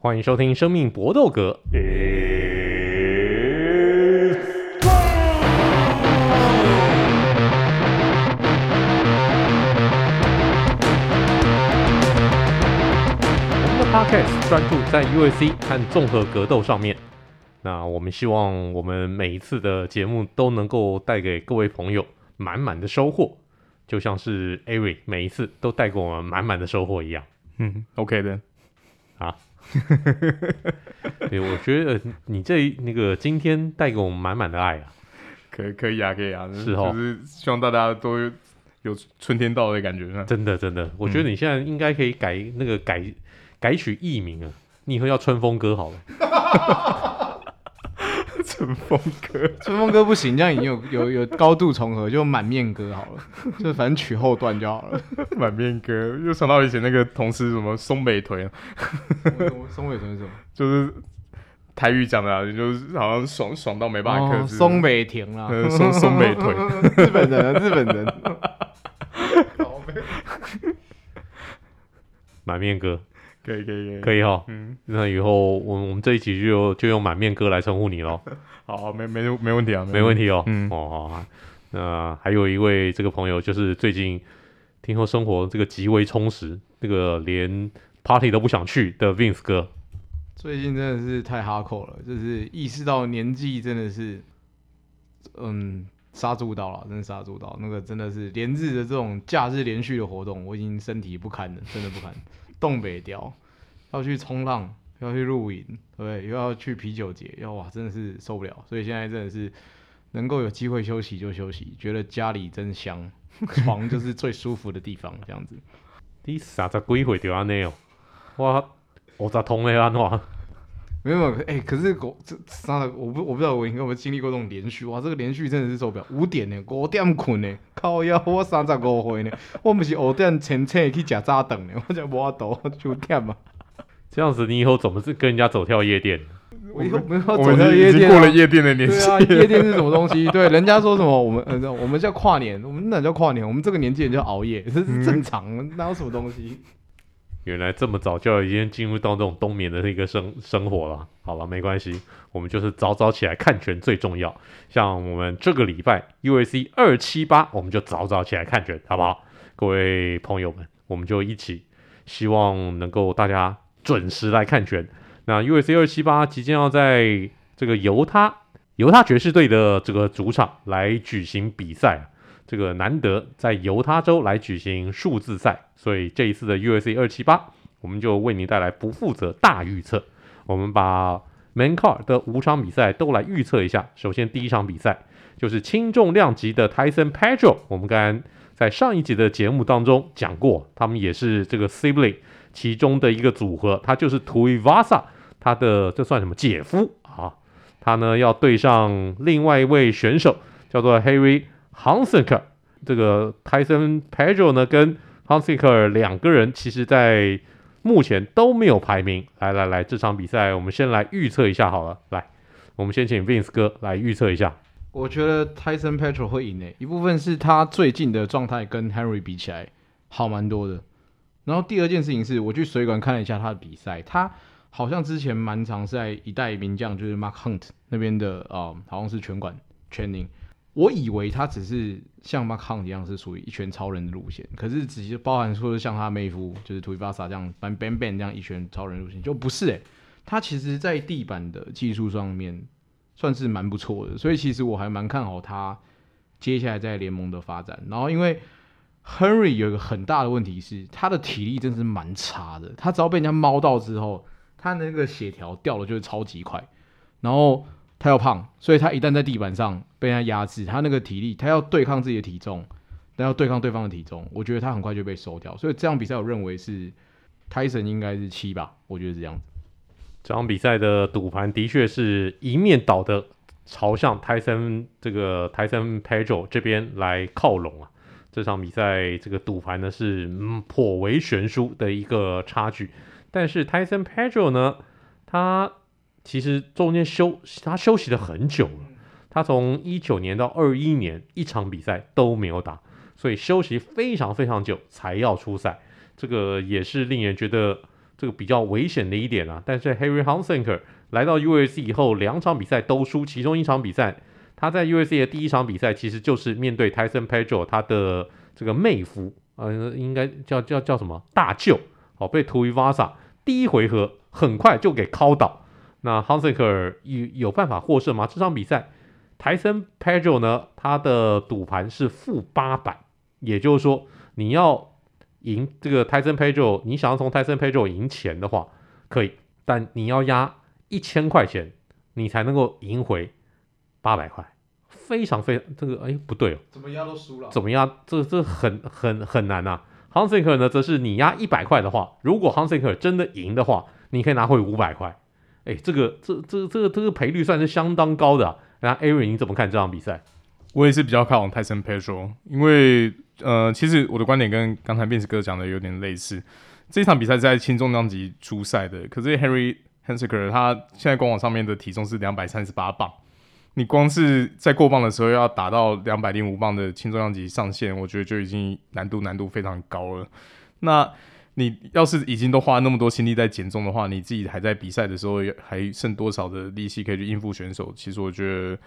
欢迎收听《生命搏斗格》。我们的 Podcast 专注在 UFC 和综合格斗上面。那我们希望我们每一次的节目都能够带给各位朋友满满的收获，就像是 Ari 每一次都带给我们满满的收获一样。嗯，OK 的。啊，对，我觉得你这那个今天带给我们满满的爱啊，可可以啊，可以啊，是哦，就是希望大家都有春天到的感觉。真的，真的，我觉得你现在应该可以改那个改改取艺名啊，你以后叫春风哥好了。春风哥，春风哥不行，这样已经有有有高度重合，就满面哥好了，就反正取后段就好了。满面哥又想到以前那个同事什么松北屯，松北屯是什么？就是台语讲的啊，就是好像爽爽到没办法克制。松北田啊，松松北屯，日本人，日本人。满面哥。可以可以可以可以哈，嗯，那以后我我们这一集就就用满面哥来称呼你喽。好，没没没问题啊，没问题哦。嗯，哦好，那还有一位这个朋友，就是最近听说生活这个极为充实，这个连 party 都不想去的 Vince 哥。最近真的是太哈口了，就是意识到年纪真的是，嗯，杀猪刀了，真的杀猪刀。那个真的是连日的这种假日连续的活动，我已经身体不堪了，真的不堪。东北掉，要去冲浪，要去露营，对，又要去啤酒节，要哇，真的是受不了。所以现在真的是能够有机会休息就休息，觉得家里真香，床就是最舒服的地方，这样子。你三十几岁就安尼哦，我五十通的安怎？没有，哎、欸，可是我这三十，我不我不知道我应该有没有经历过这种连续哇，这个连续真的是受不了，五点呢，五点困呢，靠腰，我三十五岁呢，我不是五点前车去吃早顿呢，我才无法度九点嘛。这样子，你以后怎么是跟人家走跳夜店？我以后没有走跳夜店，过了夜店的年纪。对啊，夜店是什么东西？对，人家说什么？我们呃，我们叫跨年，我们那叫跨年，我们这个年纪人叫熬夜，这是正常，嗯、哪有什么东西？原来这么早就已经进入到这种冬眠的一个生生活了。好了，没关系，我们就是早早起来看拳最重要。像我们这个礼拜 U S C 二七八，我们就早早起来看拳，好不好？各位朋友们，我们就一起，希望能够大家准时来看拳。那 U S C 二七八即将要在这个犹他犹他爵士队的这个主场来举行比赛。这个难得在犹他州来举行数字赛，所以这一次的 UFC 二七八，我们就为您带来不负责大预测。我们把 Main Card 的五场比赛都来预测一下。首先第一场比赛就是轻重量级的 Tyson Pedro，我们刚刚在上一集的节目当中讲过，他们也是这个 Sibling 其中的一个组合，他就是 Tuivasa，他的这算什么姐夫啊？他呢要对上另外一位选手，叫做 Harry。Hunsucker 这个 Tyson Pedro 呢，跟 Hunsucker 两个人，其实在目前都没有排名。来来来，这场比赛我们先来预测一下好了。来，我们先请 Vince 哥来预测一下。我觉得 Tyson Pedro 会赢诶，一部分是他最近的状态跟 Henry 比起来好蛮多的。然后第二件事情是，我去水馆看了一下他的比赛，他好像之前蛮常在一代名将，就是 Mark Hunt 那边的啊、呃，好像是拳馆 training。我以为他只是像 Mark Hunt 一样是属于一拳超人的路线，可是直接包含说像他妹夫就是 Tuivasa 这样，ban ban bang 这样一拳超人路线就不是诶、他其实在地板的技术上面算是蛮不错的，所以其实我还蛮看好他接下来在联盟的发展。然后因为 Henry 有一个很大的问题是他的体力真是蛮差的，他只要被人家猫到之后，他那个血条掉的就是超级快，然后。他要胖，所以他一旦在地板上被人家压制，他那个体力，他要对抗自己的体重，但要对抗对方的体重，我觉得他很快就被收掉。所以这场比赛我认为是泰森应该是七吧，我觉得是这样子。这场比赛的赌盘的确是一面倒的朝向泰森这个泰森 Pedro 这边来靠拢啊。这场比赛这个赌盘呢是嗯颇为悬殊的一个差距，但是泰森 Pedro 呢，他。其实中间休他休息了很久了，他从一九年到二一年一场比赛都没有打，所以休息非常非常久才要出赛，这个也是令人觉得这个比较危险的一点啊。但是 Henry Hunsaker 来到 UFC 以后，两场比赛都输，其中一场比赛他在 UFC 的第一场比赛其实就是面对 Tyson Pedro 他的这个妹夫，呃，应该叫叫叫什么大舅，哦，被 Tuivasa 第一回合很快就给敲倒。那 Hunsaker 有有办法获胜吗？这场比赛，Tyson Pedro 呢，他的赌盘是负八百，也就是说，你要赢这个 Tyson Pedro，你想要从 Tyson Pedro 赢钱的话，可以，但你要押一千块钱，你才能够赢回八百块，非常非常这个哎不对哦，怎么压都输了，怎么压这这很很很难啊。Hunsaker 呢，则是你押一百块的话，如果 Hunsaker 真的赢的话，你可以拿回五百块。哎，这个这这这个这个赔率算是相当高的啊。那 Ari 你怎么看这场比赛？我也是比较看好泰森佩卓，因为呃，其实我的观点跟刚才辩子哥讲的有点类似。这场比赛在轻重量级出赛的，可是 Henry Hunsaker 他现在官网上面的体重是两百三十八磅，你光是在过磅的时候要达到两百零五磅的轻重量级上限，我觉得就已经难度难度非常高了。那你要是已经都花那么多心力在减重的话，你自己还在比赛的时候还剩多少的力气可以去应付选手？其实我觉得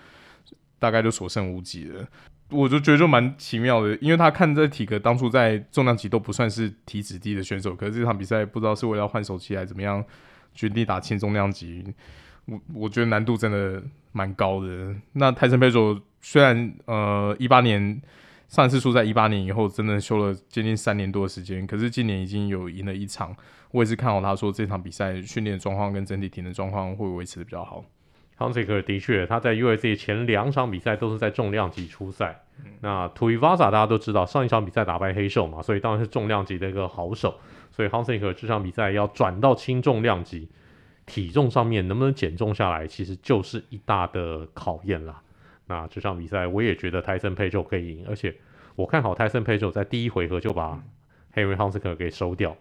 大概就所剩无几了。我就觉得就蛮奇妙的，因为他看这体格当初在重量级都不算是体脂低的选手，可是这场比赛不知道是为了换手期还是怎么样，决定打轻重量级。我我觉得难度真的蛮高的。那泰森佩佐虽然呃一八年。上一次输在一八年以后，真的休了接近三年多的时间。可是今年已经有赢了一场，我也是看好他说这场比赛训练状况跟整体体能状况会维持的比较好。Hunsaker 的确，他在 USC 前两场比赛都是在重量级出赛。那 Tuivasa 大家都知道，上一场比赛打败黑兽嘛，所以当然是重量级的一个好手。所以 Hunsaker 这场比赛要转到轻重量级，体重上面能不能减重下来，其实就是一大的考验啦。那这场比赛我也觉得 Tyson Pedro 可以赢，而且我看好 Tyson Pedro 在第一回合就把 Henry Hunsaker 给收掉。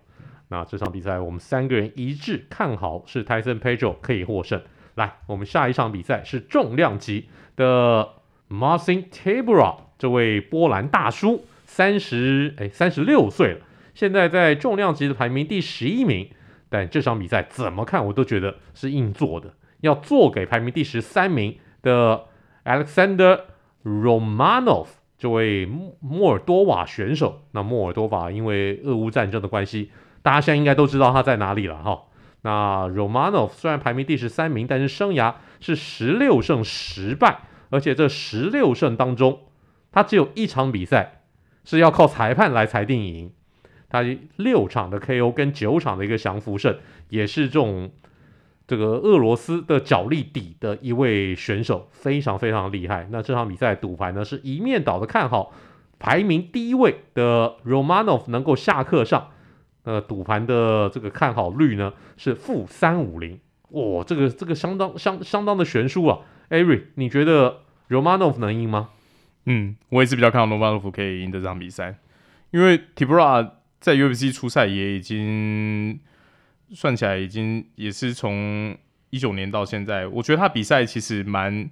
那这场比赛我们三个人一致看好是 Tyson Pedro 可以获胜。来，我们下一场比赛是重量级的 Marcin Tabora 这位波兰大叔，三十哎三十六岁了，现在在重量级的排名第十一名。但这场比赛怎么看我都觉得是硬做的，要做给排名第十三名的。Alexander Romanov 这位摩尔多瓦选手，那摩尔多瓦因为俄乌战争的关系，大家现在应该都知道他在哪里了哈。那 Romanov 虽然排名第十三名，但是生涯是十六胜十败，而且这十六胜当中，他只有一场比赛是要靠裁判来裁定赢，他六场的 KO 跟九场的一个降服胜，也是这种。这个俄罗斯的角力底的一位选手非常非常厉害。那这场比赛赌盘呢是一面倒的看好排名第一位的 Romanov 能够下课上。呃，赌盘的这个看好率呢是负三五零。哇，这个这个相当相相当的悬殊啊。Ari，你觉得 Romanov 能赢吗？嗯，我也是比较看好 Romanov 可以赢这场比赛，因为 Tibra 在 UFC 出赛也已经。算起来已经也是从一九年到现在，我觉得他比赛其实蛮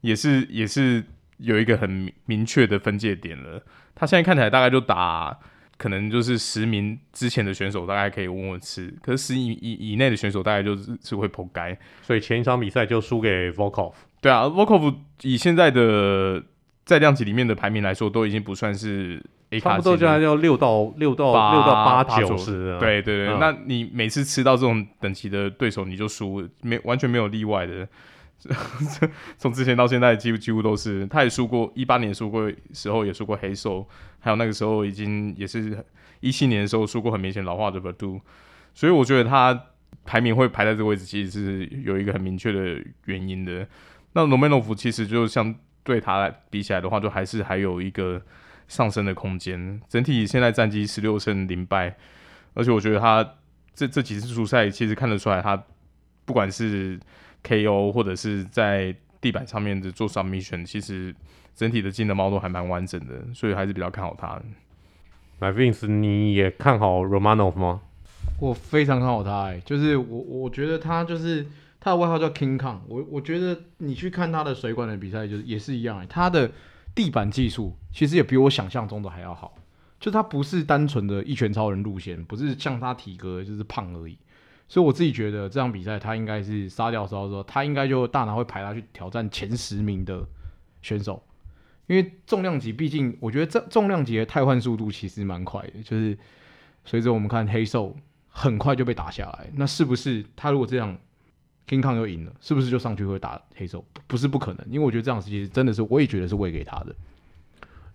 也是也是有一个很明确的分界点了。他现在看起来大概就打可能就是十名之前的选手大概可以稳稳吃，可是十以以以内的选手大概就是是会扑街，所以前一场比赛就输给 Volkov。对啊，Volkov 以现在的在量级里面的排名来说，都已经不算是。差不多就要六到六到六到八九十，对对对、嗯。那你每次吃到这种等级的对手，你就输，没完全没有例外的。从之前到现在，几乎几乎都是。他也输过，一八年输过时候也输过黑手，还有那个时候已经也是一七年的时候输过很明显老化的 Werdum。所以我觉得他排名会排在这个位置，其实是有一个很明确的原因的。那罗曼诺夫其实就相对他来比起来的话，就还是还有一个。上升的空间，整体现在战绩十六胜零败，而且我觉得他这这几次出赛，其实看得出来，他不管是 KO 或者是在地板上面的做 submission，其实整体的技能猫都还蛮完整的，所以还是比较看好他。那 Vince，你也看好 Romanov 吗？我非常看好他，哎，就是我我觉得他就是他的外号叫 King Kong，我我觉得你去看他的水管的比赛，就是也是一样，哎，他的。地板技术其实也比我想象中的还要好，就他不是单纯的一拳超人路线，不是像他体格就是胖而已，所以我自己觉得这场比赛他应该是杀掉之后说，他应该就大拿会排他去挑战前十名的选手，因为重量级毕竟我觉得这重量级的汰换速度其实蛮快的，就是随着我们看黑兽很快就被打下来，那是不是他如果这样 King Kong 又赢了，是不是就上去会打黑手？不是不可能，因为我觉得这样其实真的是我也觉得是喂给他的。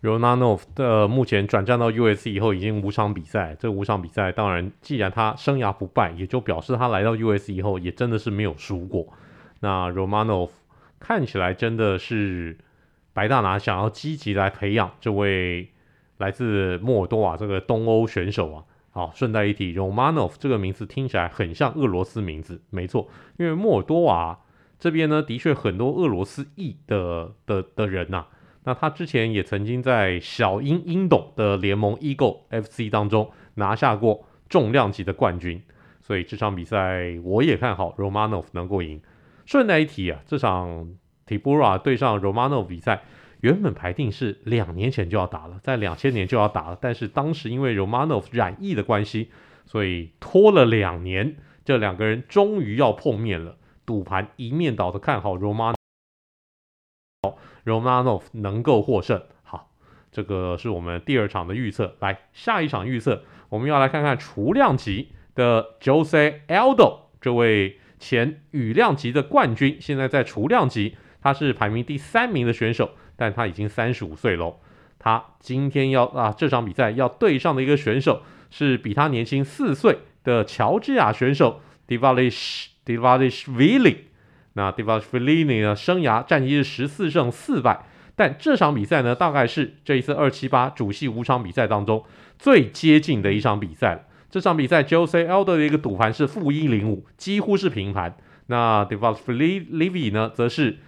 Romanov 的目前转战到 US 以后已经五场比赛，这五场比赛当然，既然他生涯不败，也就表示他来到 US 以后也真的是没有输过。那 Romanov 看起来真的是白大拿想要积极来培养这位来自莫尔多瓦这个东欧选手啊。好，顺带一提，Romanov 这个名字听起来很像俄罗斯名字，没错，因为莫尔多瓦这边呢，的确很多俄罗斯裔的的的人呐、那他之前也曾经在小鹰鹰董的联盟 Eagle FC 当中拿下过重量级的冠军，所以这场比赛我也看好 Romanov 能够赢。顺带一提啊，这场 Tybura 对上 Romanov 比赛原本排定是两年前就要打了，在两千年就要打了，但是当时因为 Romanov 染疫的关系，所以拖了两年，这两个人终于要碰面了。赌盘一面倒的看好 Romanov。Romanov 能够获胜，好，这个是我们第二场的预测。来，下一场预测，我们要来看看ฉุ量级的 Jose Aldo 这位前羽量级的冠军，现在在ฉุ量级，他是排名第三名的选手，但他已经三十五岁喽。他今天要啊，这场比赛要对上的一个选手是比他年轻四岁的乔治亚选手 Dvalishvili Dvalishvili 那 Devlish Vili 呢，生涯战绩是十四胜四败，但这场比赛呢，大概是这一次二七八主系五场比赛当中最接近的一场比赛了。这场比赛 Jose Aldo 的一个赌盘是负一零五，几乎是平盘。那 d e v a l i s h v i l i 呢，则是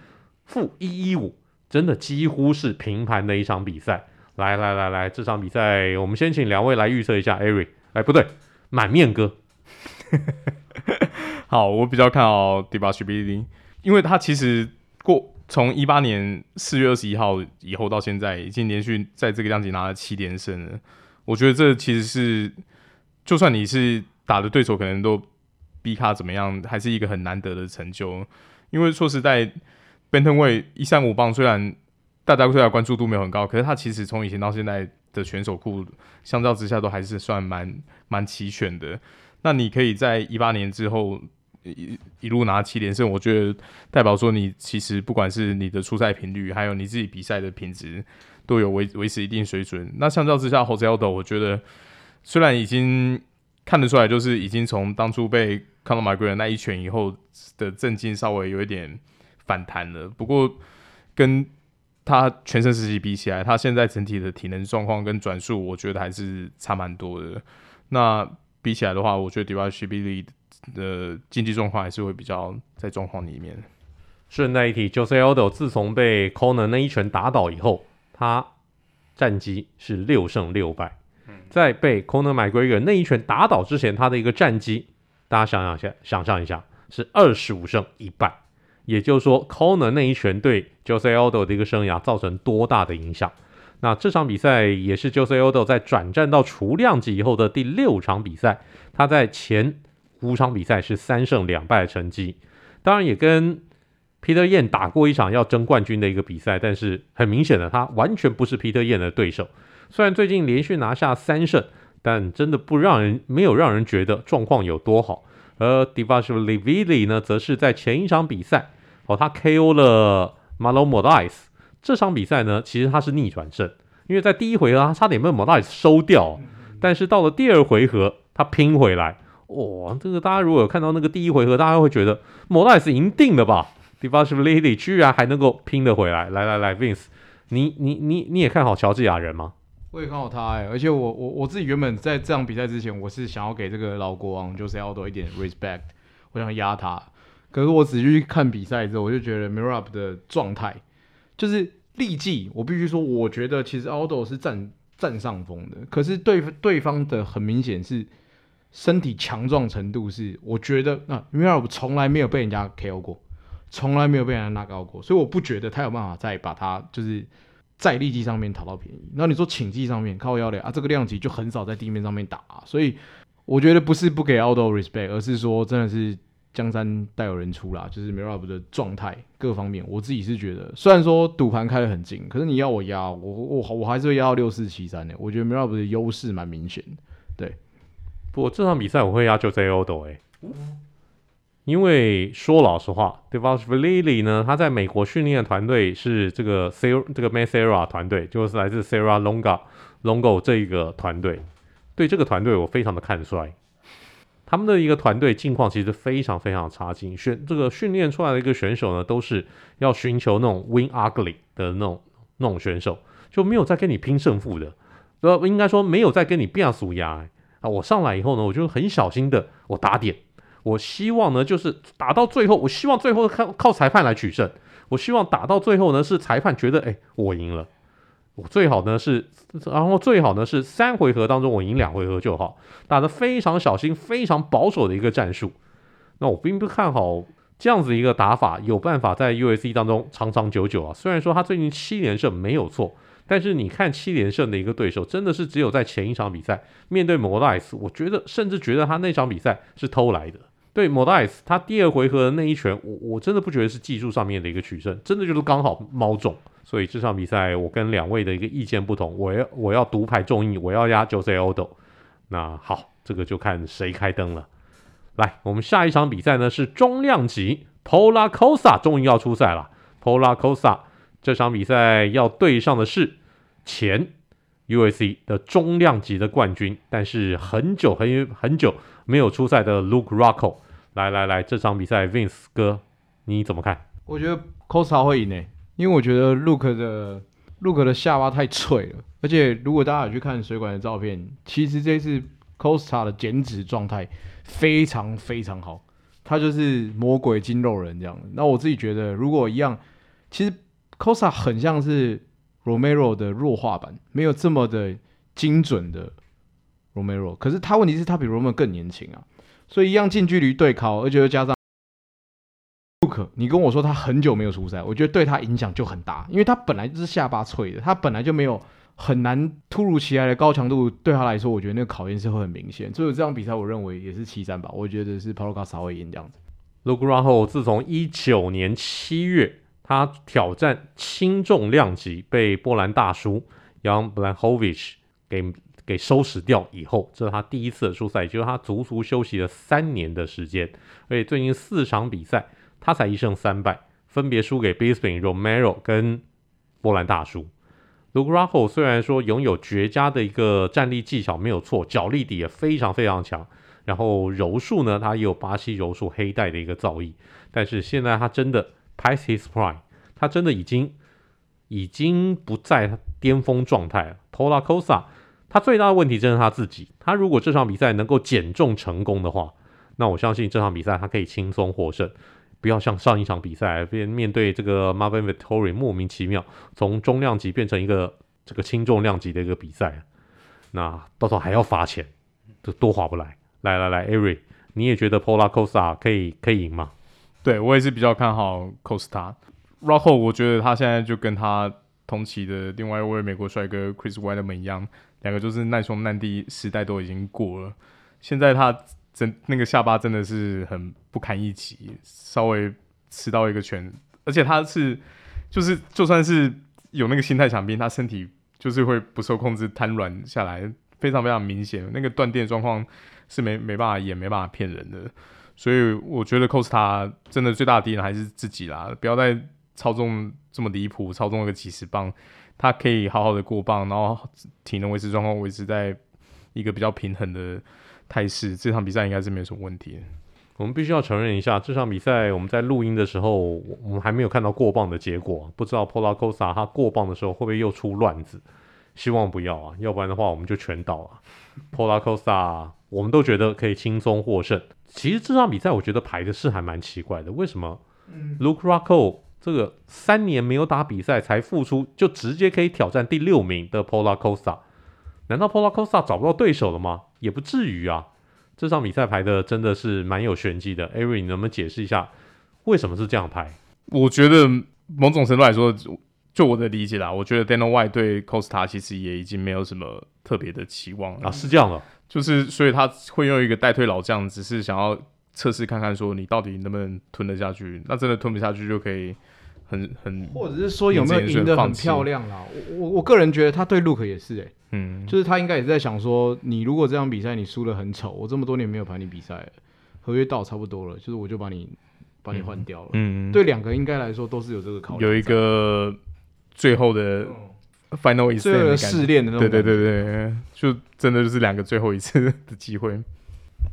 负一一五，真的几乎是平盘的一场比赛。来来来来，这场比赛我们先请两位来预测一下。Eric，哎，不对，满面哥。好，我比较看好 Dvalishvili，因为他其实过从一八年四月二十一号以后到现在，已经连续在这个量级拿了七连胜了。我觉得这其实是，就算你是打的对手可能都逼他怎么样，还是一个很难得的成就。因为说实在，Bantamweight 一三五磅虽然大家对他关注度没有很高，可是他其实从以前到现在的选手库相较之下都还是算蛮蛮齐全的。那你可以在一八年之后。一一路拿七连胜，我觉得代表说你其实不管是你的出赛频率，还有你自己比赛的品质，都有维维持一定水准。那相较之下，Jose Aldo 我觉得虽然已经看得出来，就是已经从当初被 Conor McGregor 那一拳以后的震惊稍微有一点反弹了，不过跟他全盛时期比起来，他现在整体的体能状况跟转速，我觉得还是差蛮多的。那比起来的话，我觉得 Dvalishvili 的竞技状况还是会比较在状况里面。顺带一提，Jose Aldo 自从被 Conor 那一拳打倒以后，他战绩是六胜六败。在被 Conor McGregor 那一拳打倒之前，他的一个战绩，大家想想下，想象一下，是二十五胜一败。也就是说，Coner 那一拳对 Jose Aldo 的一个生涯造成多大的影响？那这场比赛也是 Jose Aldo 在转战到ฉุ量级以后的第六场比赛，他在前。五场比赛是三胜两败的成绩，当然也跟 Peter Yan 打过一场要争冠军的一个比赛，但是很明显的他完全不是 Peter Yan 的对手。虽然最近连续拿下三胜，但真的不让人没有让人觉得状况有多好。而 Dvalishvili 呢，则是在前一场比赛哦，他 KO 了 Marlon Moraes。这场比赛呢，其实他是逆转胜，因为在第一回合他差点被 Moraes 收掉，但是到了第二回合他拼回来。哇，这个大家如果有看到那个第一回合，大家会觉得莫赖斯赢定了吧？Dvalishvili 居然还能够拼得回来！来来来，Vince，你你你你也看好乔治亚人吗？我也看好他哎、而且我我我自己原本在这场比赛之前，我是想要给这个老国王 Jose Aldo 一点 respect，我想压他。可是我仔细去看比赛之后，我就觉得 Mirab 的状态就是历季，我必须说，我觉得其实 Aldo 是占占上风的。可是对对方的很明显是。身体强壮程度是，我觉得啊 Mirab 从来没有被人家 KO 过，从来没有被人家拿高过，所以我不觉得他有办法再把他就是在力技上面讨到便宜。那你说请技上面靠腰的啊，这个量级就很少在地面上面打，啊，所以我觉得不是不给 Aldo respect，而是说真的是江山代有人出啦，就是 mirab 的状态各方面，我自己是觉得，虽然说赌盘开得很紧，可是你要我压，我我我还是会压到六四七三的。我觉得 mirab 的优势蛮明显的。对，不过这场比赛我会压 Jose Aldo 哎，因为说老实话，Divasvili 呢，他在美国训练的团队是这个 Ser 这个 Mancera 团队，就是来自 sera Longa Longo 这一个团队。对这个团队，我非常的看衰。他们的一个团队境况其实非常非常差劲，选这个训练出来的一个选手呢，都是要寻求那种 win ugly 的那种那种选手，就没有在跟你拼胜负的，呃，应该说没有在跟你变数压啊。我上来以后呢，我就很小心的我打点，我希望呢就是打到最后，我希望最后靠靠裁判来取胜，我希望打到最后呢是裁判觉得哎我赢了。我最好呢是，然后最好呢是三回合当中我赢两回合就好，打得非常小心、非常保守的一个战术。那我并不看好这样子一个打法有办法在 U S C 当中长长久久啊。虽然说他最近七连胜没有错，但是你看七连胜的一个对手，真的是只有在前一场比赛面对 Moraes，我觉得甚至觉得他那场比赛是偷来的。对 Moraes，他第二回合的那一拳，我我真的不觉得是技术上面的一个取胜，真的就是刚好猫中。所以这场比赛我跟两位的一个意见不同，我要我要独排众议，我要压 Jose Aldo。那好，这个就看谁开灯了。来，我们下一场比赛呢是中量级 Pola Cosa 终于要出赛了。Pola Cosa 这场比赛要对上的是前 U.S.C 的中量级的冠军，但是很久很很久没有出赛的 Luke Rocko。来来来，这场比赛 Vince 哥你怎么看？我觉得 Costa 会赢诶。因为我觉得 Luke 的 Luke 的下巴太脆了，而且如果大家有去看水管的照片，其实这次 Costa 的减脂状态非常非常好，他就是魔鬼筋肉人这样。那我自己觉得，如果一样，其实 Costa 很像是 Romero 的弱化版，没有这么的精准的 Romero，可是他问题是他比 Romero 更年轻啊，所以一样近距离对抗，而且又加上。Luke，你跟我说他很久没有出赛，我觉得对他影响就很大，因为他本来就是下巴脆的，他本来就没有很难突如其来的高强度，对他来说，我觉得那个考验是会很明显。所以这场比赛，我认为也是七战吧，我觉得是 Paulo Costa 会赢这样子。Luke Rockhold 自从一九年七月他挑战轻重量级被波兰大叔 Jan Blachowicz 给给收拾掉以后，这是他第一次的出赛，就是他足足休息了三年的时间，而且最近四场比赛。他才一胜三败，分别输给 Bisping、Romero 跟波兰大叔。Luke Rockhold 虽然说拥有绝佳的一个站立技巧没有错，脚力底也非常非常强，然后柔术呢，他也有巴西柔术黑带的一个造诣，但是现在他真的 past his prime，他真的已经已经不在巅峰状态了。Paulo Costa 他最大的问题真是他自己，他如果这场比赛能够减重成功的话，那我相信这场比赛他可以轻松获胜。不要像上一场比赛，面面对这个 Marvin Vettori 莫名其妙从中量级变成一个这个轻重量级的一个比赛，那到时候还要罚钱，这多划不来。来来来，Ari，你也觉得 Paulo Costa 可以可以赢吗？对，我也是比较看好 Costa Rocko，我觉得他现在就跟他同期的另外一位美国帅哥 Chris Weidman 一样，两个就是难兄难弟时代都已经过了，现在他。真那个下巴真的是很不堪一击，稍微吃到一个拳，而且他是就是就算是有那个心态强兵，他身体就是会不受控制瘫软下来，非常非常明显。那个断电状况是没没办法演，没办法骗人的。所以我觉得 Costa 真的最大的敌人还是自己啦，不要再操纵这么离谱，操纵一个几十磅，他可以好好的过磅，然后体能维持状况维持在一个比较平衡的。态势，这场比赛应该是没有什么问题。我们必须要承认一下，这场比赛我们在录音的时候，我们还没有看到过磅的结果，不知道 Paulo Costa 他过磅的时候会不会又出乱子。希望不要啊，要不然的话我们就全倒了。Paulo Costa 我们都觉得可以轻松获胜。其实这场比赛我觉得排的是还蛮奇怪的，为什么？Luke Rockhold 这个三年没有打比赛才复出，就直接可以挑战第六名的 Paulo Costa？难道 Paulo Costa 找不到对手了吗？也不至于啊。这场比赛排的真的是蛮有玄机的。Ari，你能不能解释一下为什么是这样排？我觉得某种程度来说，就我的理解啦，我觉得 Dana White 对 Costa 其实也已经没有什么特别的期望了。啊，是这样的，就是所以他会用一个代退老将，只是想要测试看看说你到底能不能吞得下去，那真的吞不下去就可以很很，或者是说有没有赢得很漂亮啦？我我我个人觉得他对 Luke 也是诶、欸，嗯，就是他应该也是在想说，你如果这场比赛你输得很丑，我这么多年没有排你比赛，合约到差不多了，就是我就把你把你换掉了，嗯，对两个应该来说都是有这个考虑，有一个。最后的 final 一次的试炼的那种，对对对对，就真的就是两个最后一次的机会，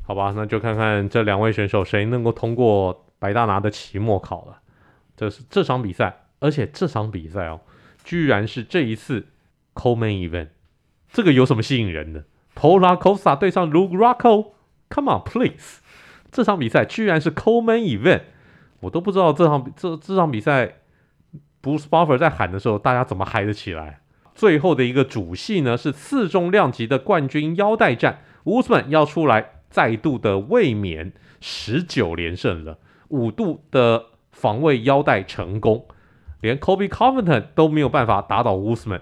好吧，那就看看这两位选手谁能够通过白大拿的期末考了。这是这场比赛，而且这场比赛哦，居然是这一次 Co-Main Event，这个有什么吸引人的？Pola Costa 对上 Luke Rockhold，Come on please，这场比赛居然是 Co-Main Event，我都不知道这场这这场比赛。Bruce Buffer 在喊的时候，大家怎么嗨得起来？最后的一个主戏呢，是次重量级的冠军腰带战，Usman 要出来再度的卫冕，十九连胜了，五度的防卫腰带成功，连 Kobe Covington 都没有办法打倒 Usman。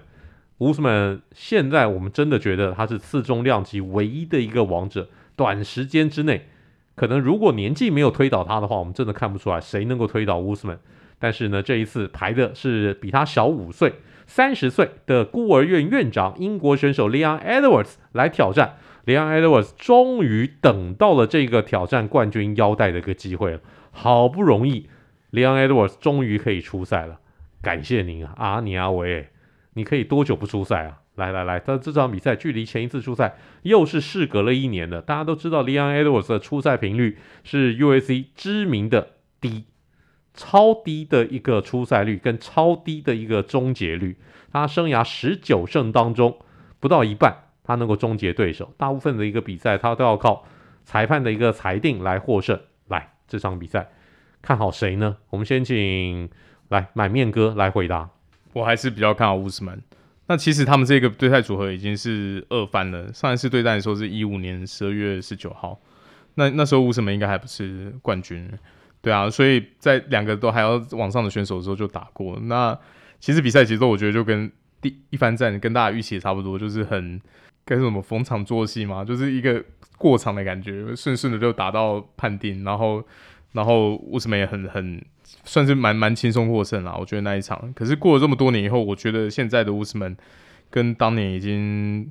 Usman 现在我们真的觉得他是次重量级唯一的一个王者，短时间之内，可能如果年纪没有推倒他的话，我们真的看不出来谁能够推倒 Usman。但是呢，这一次排的是比他小五岁、三十岁的孤儿院院长英国选手 Leon Edwards 来挑战。Leon Edwards 终于等到了这个挑战冠军腰带的一个机会了，好不容易，Leon Edwards 终于可以出赛了。感谢您啊，阿尼阿维，你可以多久不出赛啊？来来来，他这场比赛距离前一次出赛又是事隔了一年的。大家都知道 Leon Edwards 的出赛频率是 u s c 知名的低。超低的一个出赛率跟超低的一个终结率，他生涯十九胜当中不到一半，他能够终结对手。大部分的一个比赛，他都要靠裁判的一个裁定来获胜。来，这场比赛看好谁呢？我们先请来满面哥来回答。我还是比较看好乌斯曼。那其实他们这个对赛组合已经是二番了。上一次对战的时候是一五年十二月十九号，那那时候乌斯曼应该还不是冠军。对啊，所以在两个都还要往上的选手的时候就打过。那其实比赛节奏我觉得就跟第一番战跟大家预期也差不多，就是很该说什么逢场作戏嘛，就是一个过场的感觉，顺顺的就打到判定，然后然后乌斯梅也很很算是蛮蛮轻松获胜啦。我觉得那一场，可是过了这么多年以后，我觉得现在的乌斯曼跟当年已经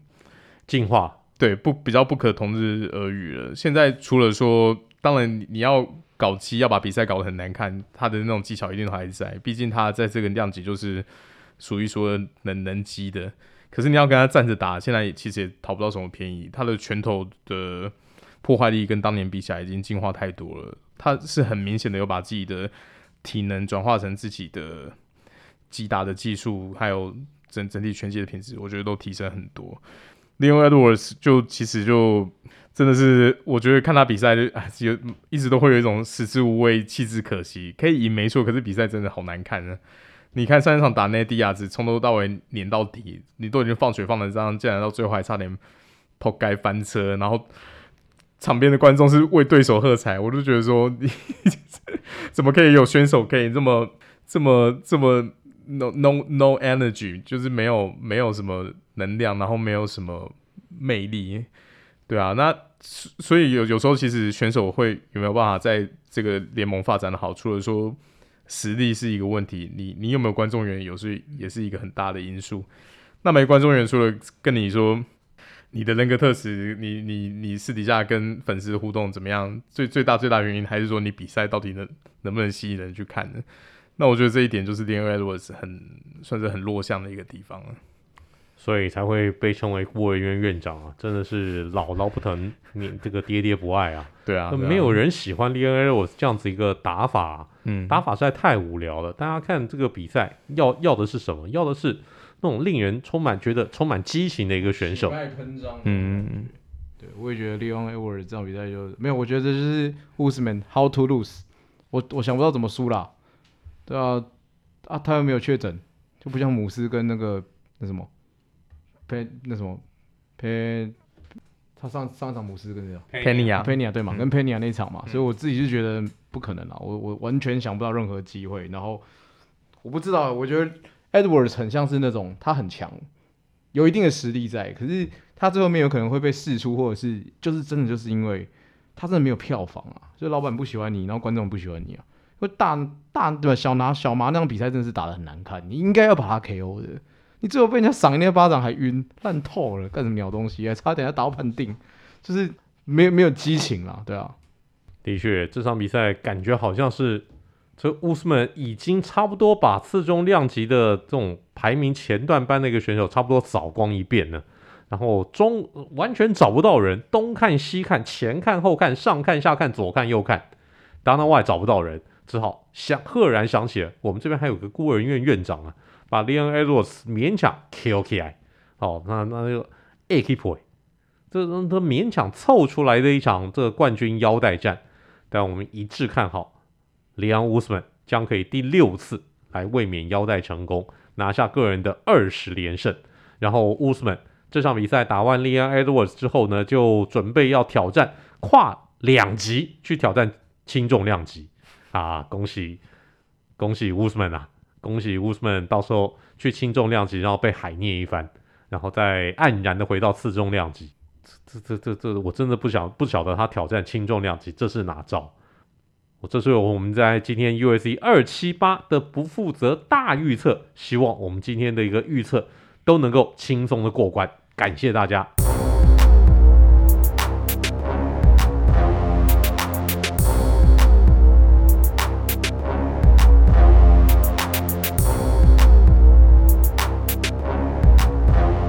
进化，对，不比较不可同日而语了。现在除了说，当然你要。搞基要把比赛搞得很难看，他的那种技巧一定还在。毕竟他在这个量级就是属于说能能击的。可是你要跟他站着打，现在其实也讨不到什么便宜。他的拳头的破坏力跟当年比起来已经进化太多了。他是很明显的有把自己的体能转化成自己的击打的技术，还有整整体拳击的品质，我觉得都提升很多。Leon Edwards 就其实就。真的是，我觉得看他比赛就啊，有一直都会有一种食之无味，弃之可惜。可以赢没错，可是比赛真的好难看呢。你看上一场打那迪亚兹，从头到尾碾到底，你都已经放水放的这样，竟然到最后还差点扑街翻车，然后场边的观众是为对手喝彩，我就觉得说，你 怎么可以有选手可以这么这么这么 no no no energy，就是没有没有什么能量，然后没有什么魅力，对啊，那。所以有有时候其实选手会有没有办法在这个联盟发展的好，除了说实力是一个问题，你你有没有观众缘，有时候也是一个很大的因素。那没观众缘，除了跟你说你的人格特质，你你你私底下跟粉丝互动怎么样，最最大最大原因还是说你比赛到底能能不能吸引人去看呢？那我觉得这一点就是 Dean Edwards 很算是很弱项的一个地方了。所以才会被称为孤儿院院长啊，真的是姥姥不疼你这个爹爹不爱啊。对啊，没有人喜欢 Leon Edwards 这样子一个打法，嗯，打法实在太无聊了。大家看这个比赛，要要的是什么？要的是那种令人充满觉得充满激情的一个选手。嗯，对，我也觉得 Leon Edwards 这场比赛就没有，我觉得这就是 Usman How to lose，我我想不到怎么输啦。对啊，啊，他又没有确诊，就不像姆斯跟那个那什么。佩那什么，佩他上上一场姆斯跟谁佩尼亚，佩尼亚对嘛，嗯、跟佩尼亚那场嘛，嗯、所以我自己就觉得不可能了，我我完全想不到任何机会。然后我不知道，我觉得 Edwards 很像是那种他很强，有一定的实力在，可是他最后面有可能会被试出，或者是就是真的就是因为他真的没有票房啊，所以老板不喜欢你，然后观众不喜欢你啊。因为大大对吧？小拿小麻那场比赛真的是打的很难看，你应该要把他 KO 的，你最后被人家赏一那巴掌还晕烂透了，干什么鸟东西啊？差点要打到判定，就是没有没有激情了，对啊。的确，这场比赛感觉好像是这乌斯曼已经差不多把次中量级的这种排名前段班的一个选手差不多扫光一遍了，然后中完全找不到人，东看西看，前看后看，上看下看，左看右看，Dana White 找不到人。只好想赫然想起了，我们这边还有个孤儿院院长啊，把 Leon Edwards 勉强 KO 起来，哦，那那就 A K P，这这勉强凑出来的一场这个冠军腰带战，但我们一致看好 Leon Usman 将可以第六次来卫冕腰带成功，拿下个人的二十连胜。然后 Usman 这场比赛打完 Leon Edwards 之后呢，就准备要挑战跨两级去挑战轻重量级。啊！恭喜恭喜 Usman 啊！恭喜乌斯曼，到时候去轻重量级，然后被海涅一番，然后再黯然的回到次重量级。这这这这，我真的不晓不晓得他挑战轻重量级这是哪招？我这是我们在今天 UFC 二七八的不负责大预测，希望我们今天的一个预测都能够轻松的过关。感谢大家。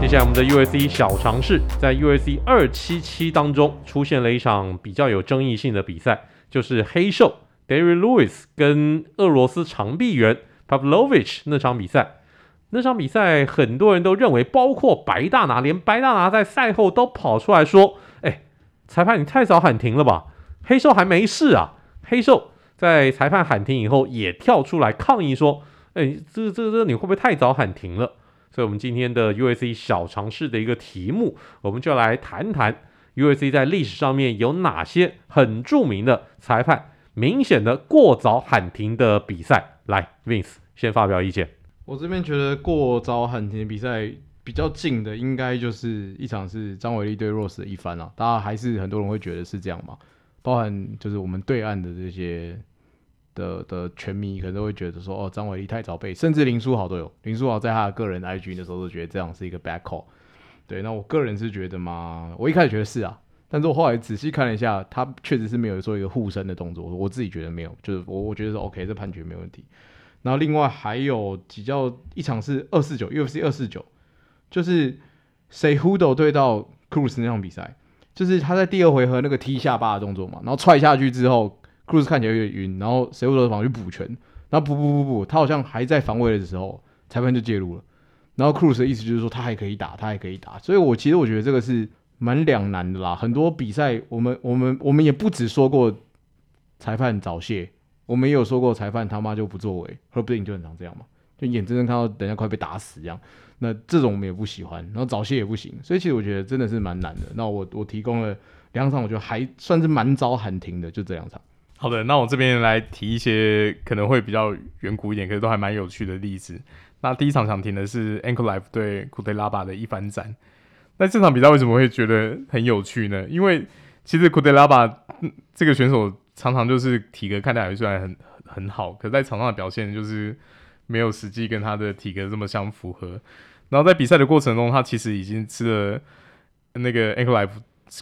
接下来我们的 UFC 小尝试，在 UFC 二七七当中出现了一场比较有争议性的比赛，就是黑兽 Derry Lewis 跟俄罗斯长臂猿 Pavlovich 那场比赛。那场比赛很多人都认为，包括白大拿，连白大拿在赛后都跑出来说：“哎，裁判你太早喊停了吧？黑兽还没事啊。”黑兽在裁判喊停以后也跳出来抗议说：“哎，这这这你会不会太早喊停了？”所以，我们今天的 u s c 小尝试的一个题目，我们就来谈谈 u s c 在历史上面有哪些很著名的裁判明显的过早喊停的比赛。来，Vince 先发表意见。我这边觉得过早喊停比赛比较近的，应该就是一场是张伟丽对 Rose 的一番啊。大家还是很多人会觉得是这样嘛？包含就是我们对岸的这些。的的拳迷可能都会觉得说，哦，张伟丽太早被，甚至林书豪都有，林书豪在他的个人 IG 的时候都觉得这样是一个 bad call。对，那我个人是觉得嘛，我一开始觉得是啊，但是我后来仔细看了一下，他确实是没有做一个护身的动作，我自己觉得没有，就是我我觉得是 OK，这判决没问题。然后另外还有比较一场是二四九 UFC 二四九，就是 Cejudo 对到 Cruz 那场比赛，就是他在第二回合那个踢下巴的动作嘛，然后踹下去之后。Cruz 看起来有点晕，然后谁会说防去补拳，然后补补补补，他好像还在防卫的时候，裁判就介入了。然后 Cruz 的意思就是说他还可以打，他还可以打。所以我其实我觉得这个是蛮两难的啦。很多比赛我们我们我们也不只说过裁判早泄，我们也有说过裁判他妈就不作为说不定就很常这样嘛，就眼睁睁看到人家快被打死这样。那这种我们也不喜欢，然后早泄也不行。所以其实我觉得真的是蛮难的。那我我提供了两场，我觉得还算是蛮早喊停的，就这两场。好的，那我这边来提一些可能会比较远古一点，可是都还蛮有趣的例子。那第一场想听的是 Ankalaev 对 Cutelaba 的一番战。那这场比赛为什么会觉得很有趣呢？因为其实 Cutelaba 这个选手常常就是体格看起来虽然很很好，可在场上的表现就是没有实际跟他的体格这么相符合。然后在比赛的过程中，他其实已经吃了那个 Ankalaev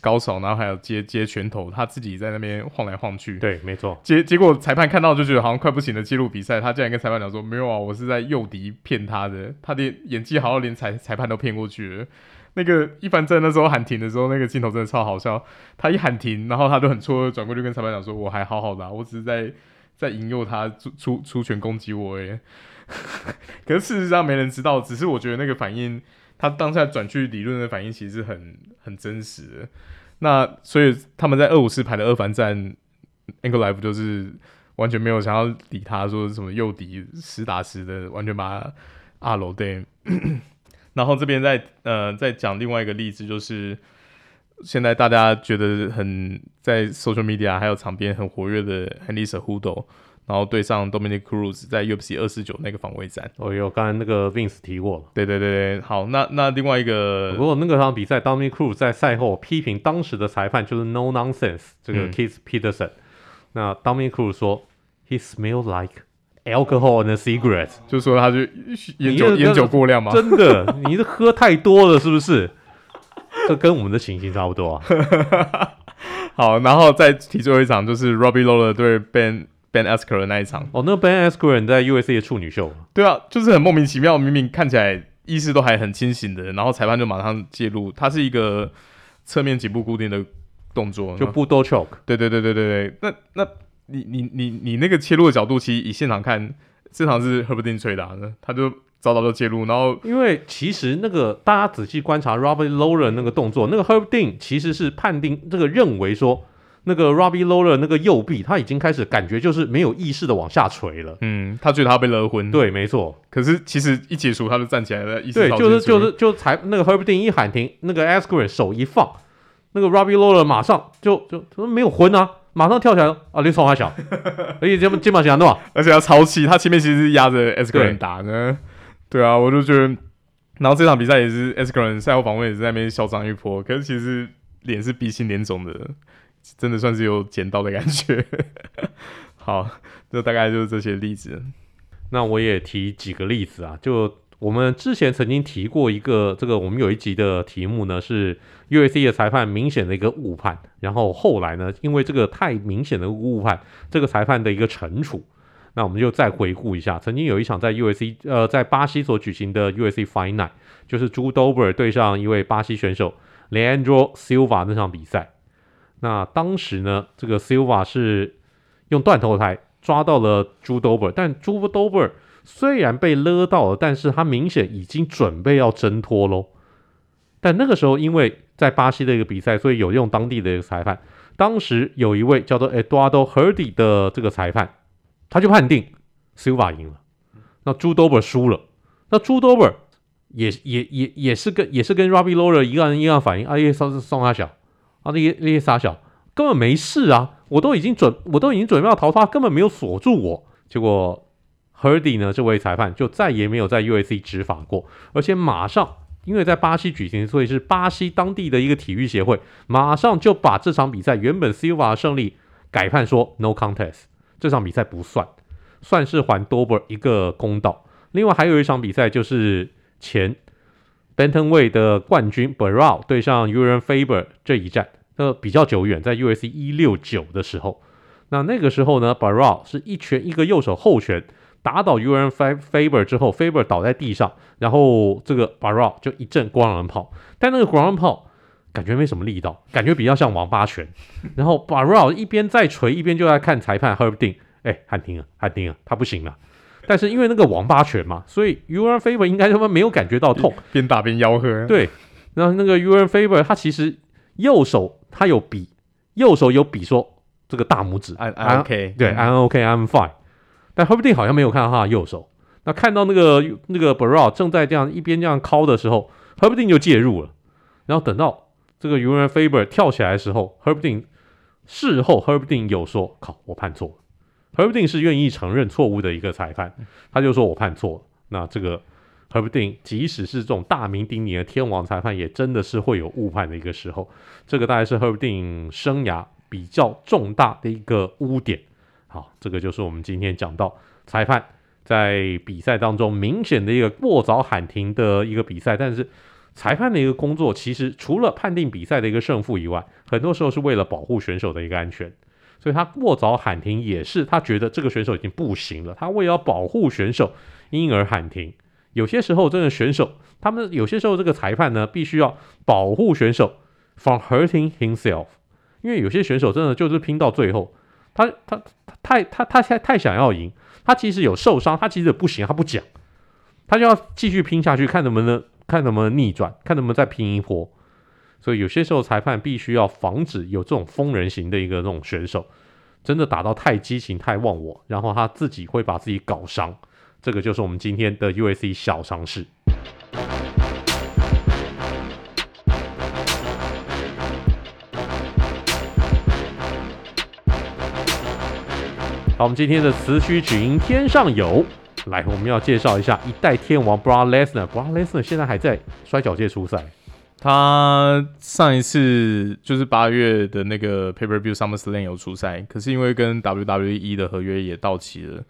高手，然后还有接接拳头，他自己在那边晃来晃去。对，没错。结结果裁判看到就觉得好像快不行了，记录比赛。他竟然跟裁判讲说：“没有啊，我是在诱敌骗他的。”他的演技好到连裁裁判都骗过去了。那个一凡在那时候喊停的时候，那个镜头真的超好笑。他一喊停，然后他就很错愕，转过去跟裁判讲说：“我还好好的啊，我只是在在引诱他出出出拳攻击我。”哎，可是事实上没人知道，只是我觉得那个反应。他当下转去理论的反应其实是很很真实的，那所以他们在二五四排的二番战，Ankalaev 就是完全没有想要理他，说什么诱敌实打实的，完全把他压落地。然后这边再呃再讲另外一个例子，就是现在大家觉得很在 social media 还有场边很活跃的 Henry Cejudo，然后对上 Dominick Cruz 在 UFC 二四九那个防卫战。哦哟，刚才那个 Vince 提过了。对对对对，好，那那另外一个，不过那个场比赛，Dominick Cruz 在赛后批评当时的裁判就是 No Nonsense 这个 Keith Peterson、嗯。那 Dominick Cruz 说，He smelled like alcohol and a cigarette，就说他就烟酒烟酒过量吗？真的，你是喝太多了是不是？这跟我们的情形差不多啊。好，然后再提最后一场，就是 Robbie Lawler 对 Ben。Ben Askren 的那一场。哦，那个 Ben Askren 在 U.S.A 的处女秀，对啊，就是很莫名其妙，明明看起来意识都还很清醒的，然后裁判就马上介入，他是一个侧面颈部固定的动作，就 Bulldog choke，对对对对对对，那那你你你你那个切入的角度，其实以现场看，这场是 Herb Dean 吹打的，他就早早就介入，然后因为其实那个大家仔细观察 Robert Lawler 那个动作，那个 Herb Dean 其实是判定这个认为说。那个 Robbie Lawler 那个右臂，他已经开始感觉就是没有意识的往下垂了。嗯，他觉得他被勒昏。对，没错。可是其实一解除，他就站起来了。对，就是就是就才那个 Herb Dean 一喊停，那个 Askren 手一放，那个 Robbie Lawler 马上就就他说没有昏啊，马上跳起来啊，你冲他小，而且肩膀肩膀强对吧？而且他超气，他前面其实是压着 Askren 打呢。对啊，我就觉得，然后这场比赛也是 Askren 赛后访问也是在那边嚣张一波，可是其实脸是鼻青脸肿的。真的算是有捡到的感觉。好，这大概就是这些例子。那我也提几个例子啊，就我们之前曾经提过一个，这个我们有一集的题目呢是 U.S.C 的裁判明显的一个误判，然后后来呢，因为这个太明显的误判，这个裁判的一个惩处，那我们就再回顾一下，曾经有一场在 U.S.C 呃在巴西所举行的 U.S.C final，就是 Drew Dober 对上一位巴西选手 Leandro Silva 那场比赛。那当时呢，这个 Silva 是用断头台抓到了朱兜 ber 但朱兜 ber 虽然被勒到了，但是他明显已经准备要挣脱喽。但那个时候，因为在巴西的一个比赛，所以有用当地的一个裁判。当时有一位叫做 Eduardo Herdy 的这个裁判，他就判定 Silva 赢了，那朱兜 ber 输了。那朱兜 ber 也也也也是跟也是跟 Robbie Lawler 一样一样反应，啊，因为上次送他小。啊，那些那些傻小根本没事啊！我都已经准，我都已经准备要逃脱，根本没有锁住我。结果 Herdy 呢，这位裁判就再也没有在 UFC 执法过，而且马上因为在巴西举行，所以是巴西当地的一个体育协会，马上就把这场比赛原本 Silva 的胜利改判说 No contest，这场比赛不算，算是还 Dober 一个公道。另外还有一场比赛就是前 b e n t o n w a y 的冠军 Barral 对上 Uran Faber 这一战，那比较久远，在 UFC 一六九的时候，那那个时候呢，Barral 是一拳一个右手后拳打倒 Uran Faber 之后，Faber 倒在地上，然后这个 Barral 就一阵光狼炮，但那个光狼炮感觉没什么力道，感觉比较像王八拳，然后 Barral 一边在锤，一边就在看裁判 Herb Dean，哎，喊停了，喊停了，他不行了。但是因为那个王八拳嘛，所以 Urijan Faber 应该他妈没有感觉到痛，边打边吆喝。对，然后那个 Urijan Faber 他其实右手。他有比右手有比说这个大拇指，I'm, I'm OK，对，I'm OK，I'm fine。但 Herb Dean 好像没有看到他的右手。那看到那个那个 Barao 正在这样一边这样敲的时候，Herb Dean 就介入了。然后等到这个 Urijan Faber 跳起来的时候，Herb Dean 事后 Herb Dean 有说：“靠，我判错了。” Herb Dean 是愿意承认错误的一个裁判，他就说我判错了。那这个。Herb Dean 即使是这种大名鼎鼎的天王裁判，也真的是会有误判的一个时候。这个大概是 Herb Dean 生涯比较重大的一个污点。好，这个就是我们今天讲到裁判在比赛当中明显的一个过早喊停的一个比赛。但是裁判的一个工作，其实除了判定比赛的一个胜负以外，很多时候是为了保护选手的一个安全。所以他过早喊停，也是他觉得这个选手已经不行了，他为了保护选手，因而喊停。有些时候，真的选手，他们有些时候这个裁判呢，必须要保护选手 from hurting himself，因为有些选手真的就是拼到最后，他他他太他他太太想要赢，他其实有受伤，他其实不行，他不讲，他就要继续拼下去，看能不能看能不能逆转，看能不能再拼一波。所以有些时候裁判必须要防止有这种疯人型的一个这种选手，真的打到太激情、太忘我，然后他自己会把自己搞伤。这个就是我们今天的 UFC 小常识。好，我们今天的词曲只应天上有。来，我们要介绍一下一代天王 Brock Lesnar。Brock Lesnar 现在还在摔角界出赛。他上一次就是八月的那个 Pay Per View SummerSlam 有出赛，可是因为跟 WWE 的合约也到期了，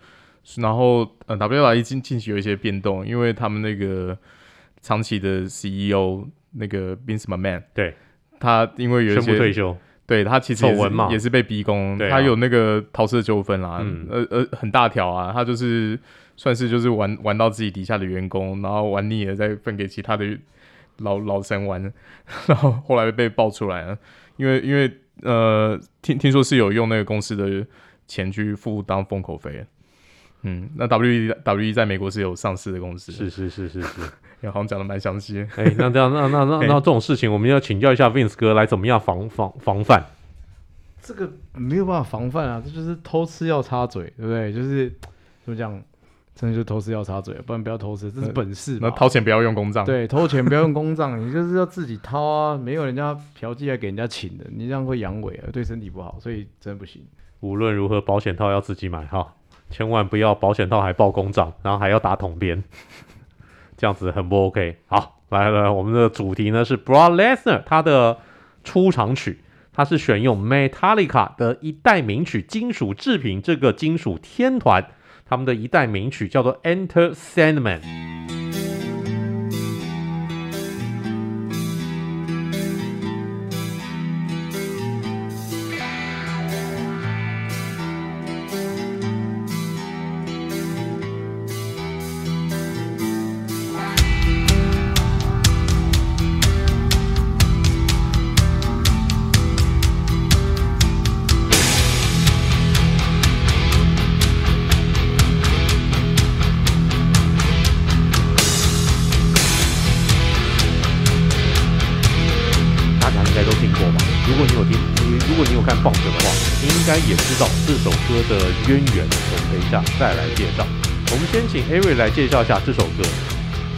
然后呃 WWE 近近期有一些变动，因为他们那个长期的 CEO 那个 Vince McMahon，对，他因为有一些宣布退休。对他其实也是，也是被逼宫，啊、他有那个桃色纠纷啦，嗯、呃呃很大条啊，他就是算是就是玩玩到自己底下的员工，然后玩腻了再分给其他的老老三玩，然后后来被爆出来了，因为因为呃听听说是有用那个公司的钱去付当封口费，嗯，那 W E W E 在美国是有上市的公司，是是是是是。也 好像讲的蛮详细。哎、欸，那这样，那那那 那这种事情，我们要请教一下 Vince 哥来怎么样防防防范？这个没有办法防范啊，这就是偷吃要插嘴，对不对？就是怎么讲，真的就是偷吃要插嘴，不然不要偷吃，这是本事。那掏钱不要用公账。对，偷钱不要用公账，你就是要自己掏啊，没有人家嫖妓来给人家请的，你这样会阳痿啊，对身体不好，所以真的不行。无论如何，保险套要自己买哈，千万不要保险套还报公账，然后还要打统编。这样子很不 OK。好，来来，我们的主题呢是 Broad Lesnar 他的出场曲，他是选用 Metallica 的一代名曲《金属制品》这个金属天团他们的一代名曲叫做 Enter Sandman。的渊源，我们等一下再来介绍。我们先请 Ari 来介绍一下这首歌。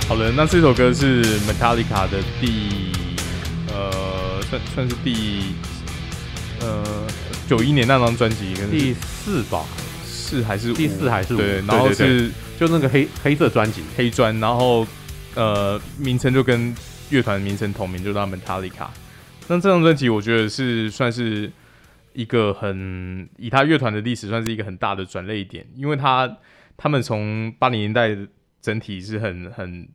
好了，那这首歌是 Metallica 的第呃，算算是第呃九一年那张专辑，第四吧？是还是第四还是五？对，然后是就那个黑黑色专辑，黑砖，然后呃名称就跟乐团名称同名，就叫 Metallica。那这张专辑我觉得是算是。一个很以他乐团的历史算是一个很大的转捩点，因为他他们从八零年代整体是很很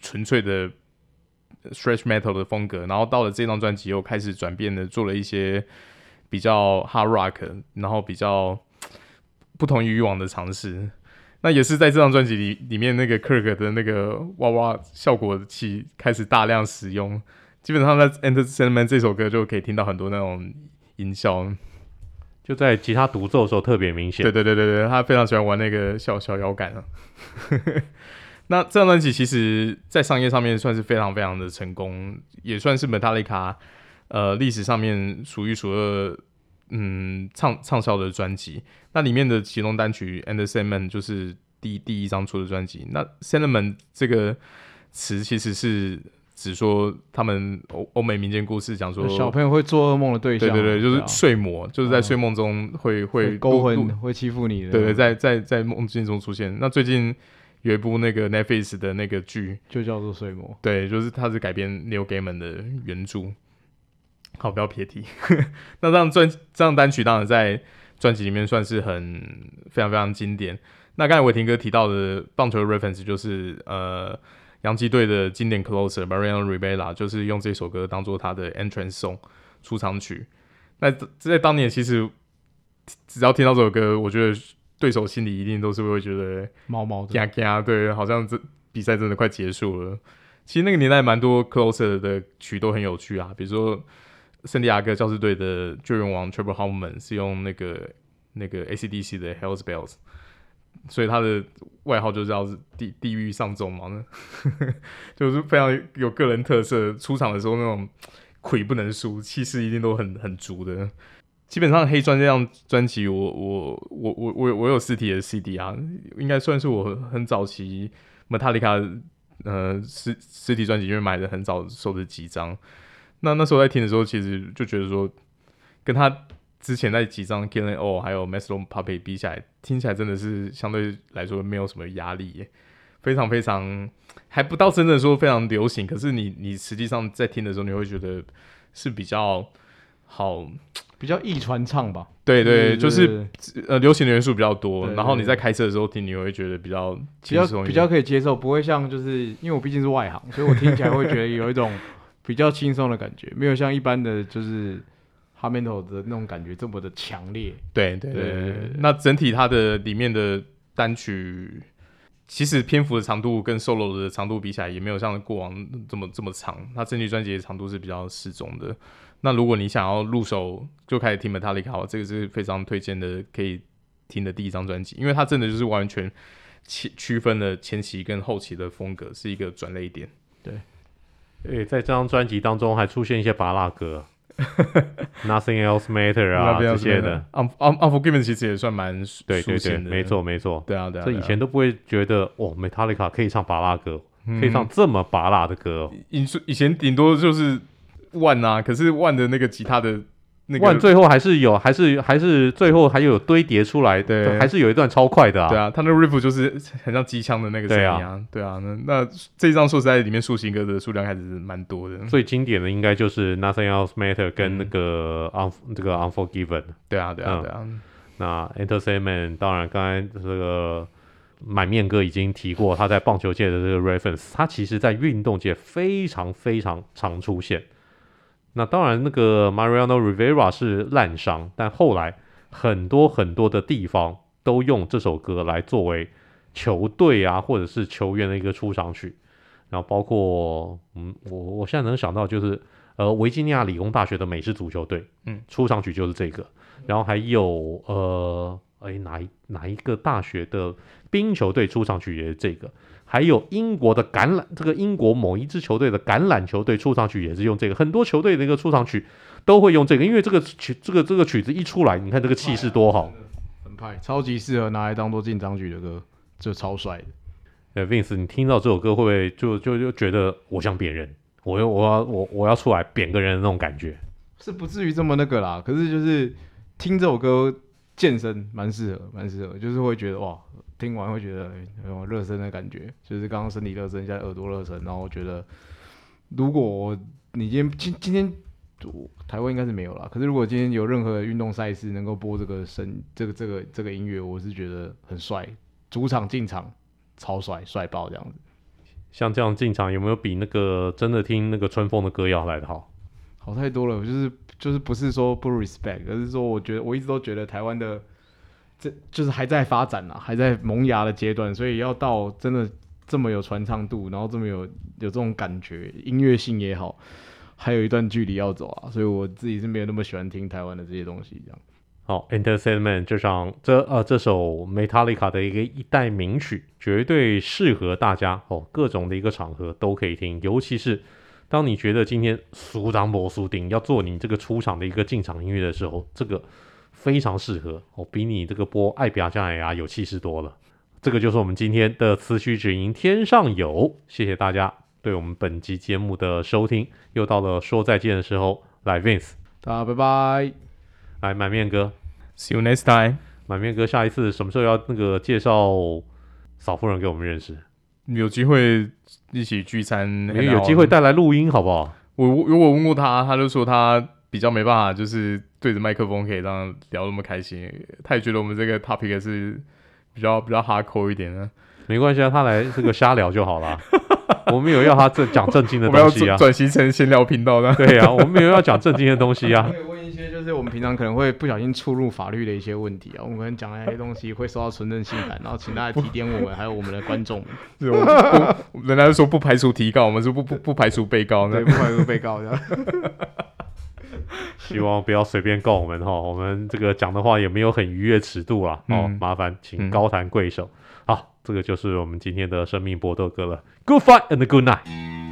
纯粹的 thrash metal 的风格，然后到了这张专辑又开始转变的，做了一些比较 hard rock，然后比较不同于以往的尝试。那也是在这张专辑里里面，那个 Kirk 的那个哇哇效果器开始大量使用，基本上在 Enter Sandman 这首歌就可以听到很多那种。音效就在吉他独奏的时候特别明显。对对对对对，他非常喜欢玩那个小小摇杆啊。那这张专辑其实，在商业上面算是非常非常的成功，也算是 Metallica 呃历史上面数一数二嗯畅畅销的专辑。那里面的其中单曲《Enter Sandman》就是第第一张出的专辑。那 Sandman 这个词其实是。只说他们欧欧美民间故事，讲说小朋友会做噩梦的对象，对对对，就是睡魔，就是在睡梦中会会，会勾魂，会欺负你的，对对，在在在梦境中出现。那最近有一部那个 Netflix 的那个剧，就叫做睡魔，对，就是它是改编 Neil Gaiman 的原著。好，不要撇题。那这张专这张单曲当然在专辑里面算是很非常非常经典。那刚才伟霆哥提到的棒球 reference 就是呃。洋基队的经典 closer Mariano Rivera 就是用这首歌当做他的 entrance song 出场曲。那在当年，其实只要听到这首歌，我觉得对手心里一定都是会觉得毛毛的，嘎嘎，对，好像这比赛真的快结束了。其实那个年代蛮多 closer 的曲都很有趣啊，比如说圣地亚哥教士队的救援王 Trevor Hoffman 是用那个那个 AC/DC 的 Hell's Bells。所以他的外号就叫地地狱上众嘛，就是非常有个人特色。出场的时候那种魁不能输，气势一定都很很足的。基本上黑砖这张专辑，我我我我我我有实体的 CD 啊，应该算是我很早期 Metallica 呃实实体专辑因为买的很早收的几张。那那时候在听的时候，其实就觉得说跟他。之前那几张 Killing All 还有 Master Puppet 比起来，听起来真的是相对来说没有什么压力耶，非常非常还不到真的说非常流行，可是你你实际上在听的时候，你会觉得是比较好，比较易传唱吧？对对，就是呃流行的元素比较多，然后你在开车的时候听，你会觉得比较比较比较可以接受，不会像就是因为我毕竟是外行，所以我听起来会觉得有一种比较轻松的感觉，没有像一般的就是。哈曼头的那种感觉这么的强烈，对对对，对，对，对，那整体它的里面的单曲，其实篇幅的长度跟 solo 的长度比起来，也没有像过往这么这么长。那整体专辑的长度是比较适中的。那如果你想要入手就开始听 Metallica，这个是非常推荐的，可以听的第一张专辑，因为它真的就是完全区区分了前期跟后期的风格，是一个转类点。对，诶，在这张专辑当中还出现一些芭乐歌。Nothing else matter 啊，这些的，Un Un Unforgiven 其实也算蛮对对对，没错没错，对啊对啊，这以前都不会觉得哦，Metallica 可以唱拔拉歌，可以唱这么拔拉的歌，以以前顶多就是 One 啊，可是 One 的那个吉他的。那个、万最后还是有，还是还是最后还有堆叠出来，对，还是有一段超快的啊。对啊，他那 riff 就是很像机枪的那个声音啊。对啊，对啊，那那这一张说实在里面抒情歌的数量还是蛮多的。最经典的应该就是 Nothing Else Matter 跟那个 Un、嗯、这个 Unforgiven。对啊，对啊，对啊。嗯、那 Enter Sandman 当然刚才这个满面哥已经提过，他在棒球界的这个 reference，他其实在运动界非常非常常出现。那当然，那个 Mariano Rivera 是烂伤，但后来很多很多的地方都用这首歌来作为球队啊，或者是球员的一个出场曲。然后包括，嗯，我我现在能想到就是，呃，维吉尼亚理工大学的美式足球队，嗯，出场曲就是这个。然后还有，呃，哎，哪一哪一个大学的冰球队出场曲也是这个。还有英国的橄榄，这个英国某一支球队的橄榄球队出场曲也是用这个，很多球队的一个出场曲都会用这个，因为这个曲，这个这个曲子一出来，你看这个气势多好，很派，超级适合拿来当做进场曲的歌，这超帅的。呃，Vince，你听到这首歌会不会就就就觉得我想扁人，我要我要我我要出来扁个人的那种感觉？是不至于这么那个啦，可是就是听这首歌健身蛮适合，蛮适合，就是会觉得哇。听完会觉得有种热身的感觉，就是刚刚身体热身，现在耳朵热身，然后觉得，如果你今天今今天台湾应该是没有啦，可是如果今天有任何运动赛事能够播这个声，这个这个这个音乐，我是觉得很帅，主场进场超帅，帅爆这样子。像这样进场有没有比那个真的听那个春风的歌要来的好？好太多了，就是就是不是说不 respect，而是说我觉得我一直都觉得台湾的。这就是还在发展啊，还在萌芽的阶段，所以要到真的这么有传唱度，然后这么有有这种感觉，音乐性也好，还有一段距离要走啊。所以我自己是没有那么喜欢听台湾的这些东西。这样，好，Entertainment，这场这呃这首 Metallica 的一个一代名曲，绝对适合大家哦，各种的一个场合都可以听，尤其是当你觉得今天苏当波苏丁要做你这个出场的一个进场音乐的时候，这个。非常适合哦，比你这个播爱比亚加奶呀有气势多了。这个就是我们今天的词曲只应天上有，谢谢大家对我们本集节目的收听。又到了说再见的时候，来 Vince，大家拜拜。来满面哥，See you next time。满面哥，下一次什么时候要那个介绍嫂夫人给我们认识？有机会一起聚餐，没有，有机会带来录音好不好？我如果问过他，他就说他比较没办法，就是。对着麦克风可以这样聊那么开心，他也觉得我们这个 topic 是比较比较 hardcore 一点的，没关系啊，他来这个瞎聊就好了。我们有要他正讲正经的东西啊，转型成闲聊频道的。对啊，我们没有要讲正经的东西啊。可以问一些就是我们平常可能会不小心触入法律的一些问题啊，我们可能讲那些东西会受到存证信函，然后请大家提点我们，还有我们的观众们。人家说不排除提告，我们说不不不排除被告，对，不排除被告这样。希望不要随便告我们哈，我们这个讲的话也没有很逾越尺度啦。哦，嗯、麻烦请高抬贵手。嗯、好，这个就是我们今天的生命搏斗歌了。Good fight and good night。